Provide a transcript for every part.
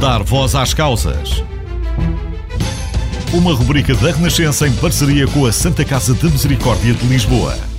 Dar voz às causas. Uma rubrica da Renascença em parceria com a Santa Casa de Misericórdia de Lisboa.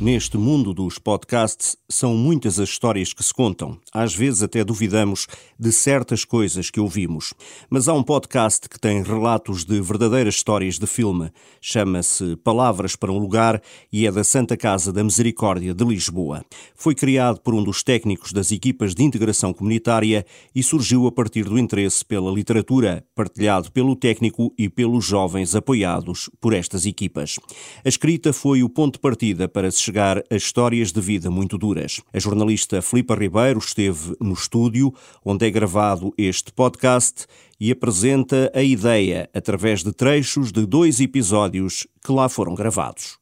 Neste mundo dos podcasts, são muitas as histórias que se contam. Às vezes até duvidamos de certas coisas que ouvimos. Mas há um podcast que tem relatos de verdadeiras histórias de filme. Chama-se Palavras para um Lugar e é da Santa Casa da Misericórdia de Lisboa. Foi criado por um dos técnicos das equipas de integração comunitária e surgiu a partir do interesse pela literatura, partilhado pelo técnico e pelos jovens apoiados por estas equipas. A escrita foi o ponto de partida para se chegar a histórias de vida muito duras. A jornalista Filipa Ribeiro esteve no estúdio onde é gravado este podcast e apresenta a ideia através de trechos de dois episódios que lá foram gravados.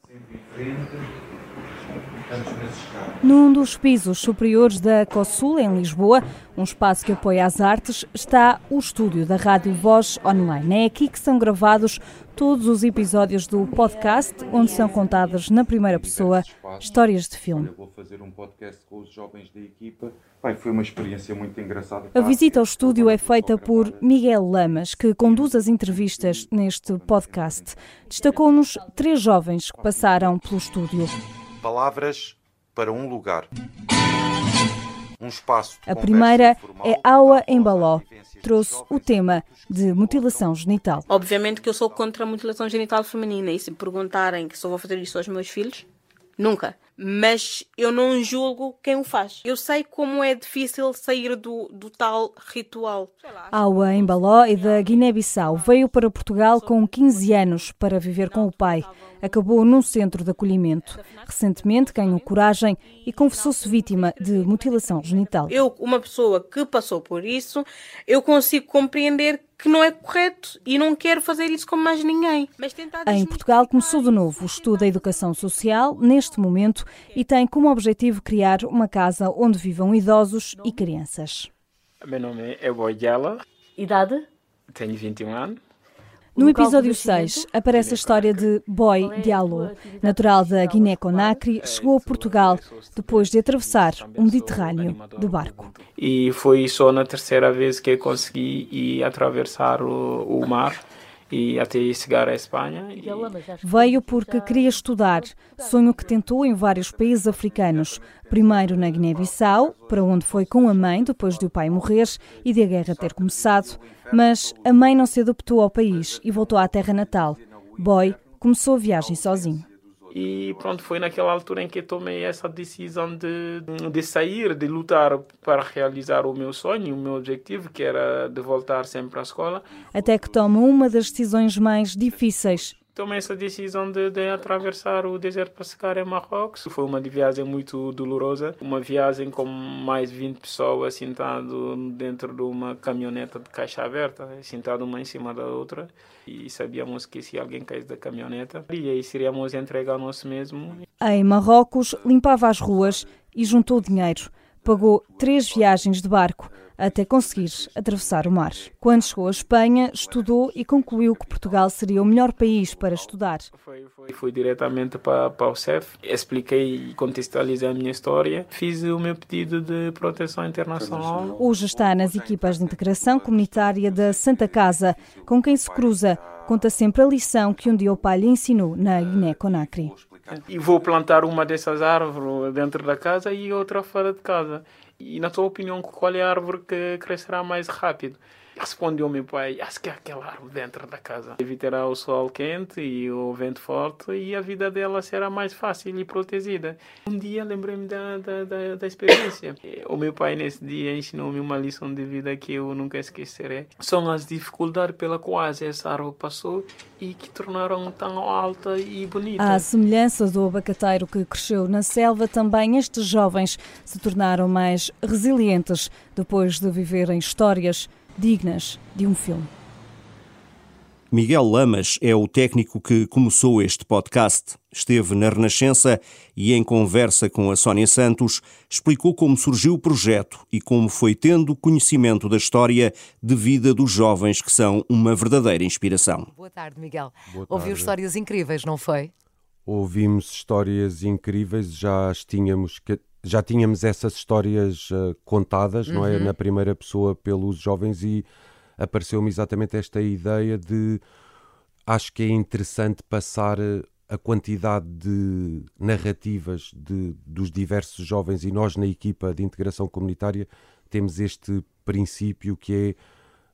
Num dos pisos superiores da COSUL, em Lisboa, um espaço que apoia as artes, está o estúdio da Rádio Voz Online. É aqui que são gravados todos os episódios do podcast, onde são contadas na primeira pessoa histórias de filme. Olha, vou fazer um podcast com os jovens da equipa. Pai, foi uma experiência muito engraçada. A visita ao estúdio é feita por Miguel Lamas, que conduz as entrevistas neste podcast. Destacou-nos três jovens que passaram pelo estúdio. Palavras para um lugar. Um espaço. A primeira é Aua Embaló. Trouxe o tema de mutilação genital. Obviamente que eu sou contra a mutilação genital feminina e se me perguntarem que se eu vou fazer isso aos meus filhos, nunca. Mas eu não julgo quem o faz. Eu sei como é difícil sair do, do tal ritual. Aua Embaló é da Guiné-Bissau. Veio para Portugal com 15 anos para viver com o pai. Acabou num centro de acolhimento. Recentemente ganhou coragem e confessou-se vítima de mutilação genital. Eu, uma pessoa que passou por isso, eu consigo compreender que não é correto e não quero fazer isso com mais ninguém. Em Portugal começou de novo o estudo da educação social, neste momento, e tem como objetivo criar uma casa onde vivam idosos e crianças. Meu nome é Boyala, Idade? tenho 21 anos. No episódio 6 aparece a história de Boy Diallo, natural da Guiné-Conakry, chegou a Portugal depois de atravessar o Mediterrâneo de barco. E foi só na terceira vez que consegui ir atravessar o, o mar e até chegar à Espanha. E- Veio porque queria estudar, sonho que tentou em vários países africanos. Primeiro na Guiné-Bissau, para onde foi com a mãe depois de o pai morrer e de a guerra ter começado, mas a mãe não se adaptou ao país e voltou à terra natal. Boy começou a viagem sozinho. E pronto, foi naquela altura em que tomei essa decisão de, de sair, de lutar para realizar o meu sonho, o meu objetivo, que era de voltar sempre à escola. Até que toma uma das decisões mais difíceis. Tomei essa decisão de, de atravessar o deserto para chegar em Marrocos. Foi uma viagem muito dolorosa, uma viagem com mais de 20 pessoas sentado dentro de uma caminhoneta de caixa aberta, sentado uma em cima da outra. E sabíamos que se alguém caísse da caminhoneta, e aí seríamos entregar nós mesmo. Em Marrocos, limpava as ruas e juntou dinheiro. Pagou três viagens de barco até conseguir atravessar o mar. Quando chegou à Espanha, estudou e concluiu que Portugal seria o melhor país para estudar. Fui diretamente para, para o CEF, expliquei e contextualizei a minha história, fiz o meu pedido de proteção internacional. Hoje está nas equipas de integração comunitária da Santa Casa, com quem se cruza. Conta sempre a lição que um dia o pai lhe ensinou na Guiné-Conakry. E vou plantar uma dessas árvores dentro da casa e outra fora de casa. E na tua opinião, qual é a árvore que crescerá mais rápido? Respondeu meu pai, acho que é aquela árvore dentro da casa. Evitará o sol quente e o vento forte e a vida dela será mais fácil e protegida. Um dia lembrei-me da, da, da, da experiência. O meu pai nesse dia ensinou-me uma lição de vida que eu nunca esquecerei. São as dificuldades pela quais essa árvore passou e que tornaram tão alta e bonita. À semelhança do abacateiro que cresceu na selva, também estes jovens se tornaram mais resilientes depois de viverem histórias dignas de um filme. Miguel Lamas é o técnico que começou este podcast. Esteve na Renascença e, em conversa com a Sónia Santos, explicou como surgiu o projeto e como foi tendo conhecimento da história de vida dos jovens que são uma verdadeira inspiração. Boa tarde, Miguel. Boa Ouviu tarde. histórias incríveis, não foi? Ouvimos histórias incríveis, já as tínhamos, que já tínhamos essas histórias uh, contadas, uhum. não é? Uhum. Na primeira pessoa pelos jovens e apareceu-me exatamente esta ideia de acho que é interessante passar eh, a quantidade de narrativas de, dos diversos jovens e nós na equipa de integração comunitária temos este princípio que é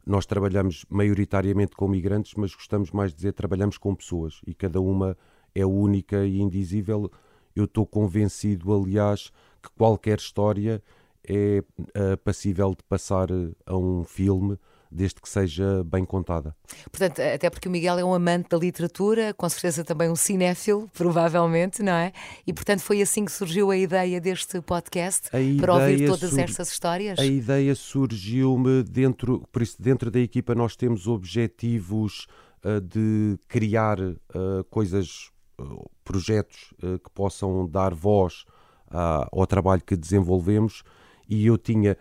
nós trabalhamos maioritariamente com migrantes, mas gostamos mais de dizer trabalhamos com pessoas e cada uma é única e indizível. Eu estou convencido, aliás, que qualquer história é uh, passível de passar eh, a um filme desde que seja bem contada. Portanto, até porque o Miguel é um amante da literatura, com certeza também um cinéfilo, provavelmente, não é? E portanto foi assim que surgiu a ideia deste podcast, a para ouvir todas sur... estas histórias? A ideia surgiu-me dentro, por isso dentro da equipa nós temos objetivos uh, de criar uh, coisas, uh, projetos que possam dar voz ao trabalho que desenvolvemos e eu tinha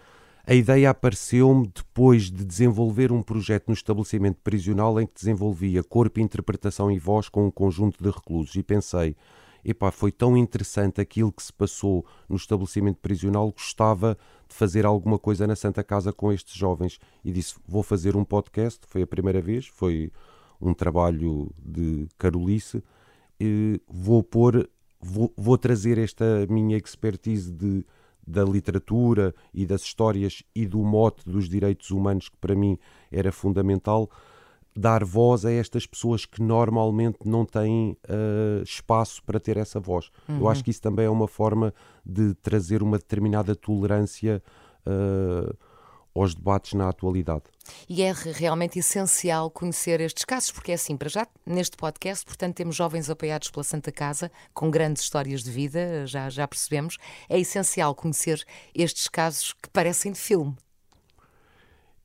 a ideia apareceu-me depois de desenvolver um projeto no estabelecimento prisional em que desenvolvia corpo, interpretação e voz com um conjunto de reclusos. E pensei, epá, foi tão interessante aquilo que se passou no estabelecimento prisional, gostava de fazer alguma coisa na Santa Casa com estes jovens. E disse, vou fazer um podcast, foi a primeira vez, foi um trabalho de Carolice, e vou pôr, vou, vou trazer esta minha expertise de da literatura e das histórias e do mote dos direitos humanos, que para mim era fundamental, dar voz a estas pessoas que normalmente não têm uh, espaço para ter essa voz. Uhum. Eu acho que isso também é uma forma de trazer uma determinada tolerância. Uh, aos debates na atualidade. E é realmente essencial conhecer estes casos, porque é assim, para já, neste podcast, portanto, temos jovens apoiados pela Santa Casa, com grandes histórias de vida, já, já percebemos. É essencial conhecer estes casos que parecem de filme.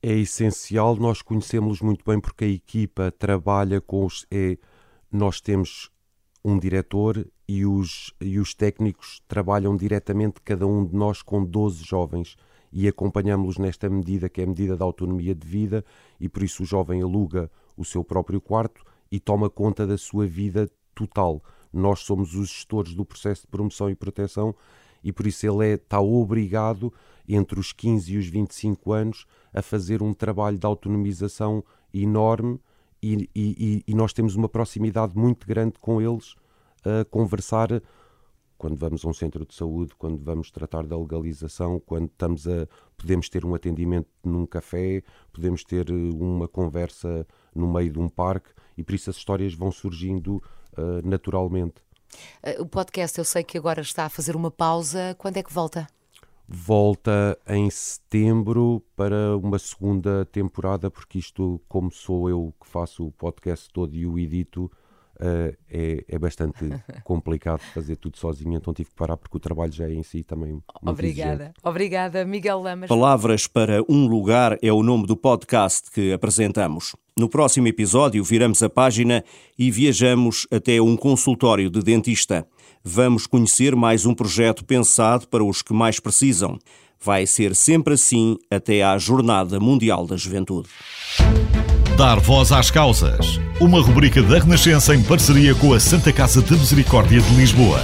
É essencial, nós conhecemos-los muito bem porque a equipa trabalha com os. É, nós temos um diretor e os, e os técnicos trabalham diretamente, cada um de nós, com 12 jovens e acompanhamos-los nesta medida que é a medida da autonomia de vida e por isso o jovem aluga o seu próprio quarto e toma conta da sua vida total. Nós somos os gestores do processo de promoção e proteção e por isso ele é, está obrigado, entre os 15 e os 25 anos, a fazer um trabalho de autonomização enorme e, e, e nós temos uma proximidade muito grande com eles a conversar quando vamos a um centro de saúde, quando vamos tratar da legalização, quando estamos a podemos ter um atendimento num café, podemos ter eh, uma conversa no meio de um parque e por isso as histórias vão surgindo uh, naturalmente. Eh, o podcast eu sei que agora está a fazer uma pausa. Quando é que volta? Volta em setembro para uma segunda temporada, porque isto, como sou eu que faço o podcast todo e o edito, uh, é, é bastante complicado fazer tudo sozinho, então tive que parar porque o trabalho já é em si também muito Obrigada. Exigente. Obrigada, Miguel Lamas. Palavras para um lugar é o nome do podcast que apresentamos. No próximo episódio, viramos a página e viajamos até um consultório de dentista. Vamos conhecer mais um projeto pensado para os que mais precisam. Vai ser sempre assim até à Jornada Mundial da Juventude. Dar voz às causas. Uma rubrica da Renascença em parceria com a Santa Casa de Misericórdia de Lisboa.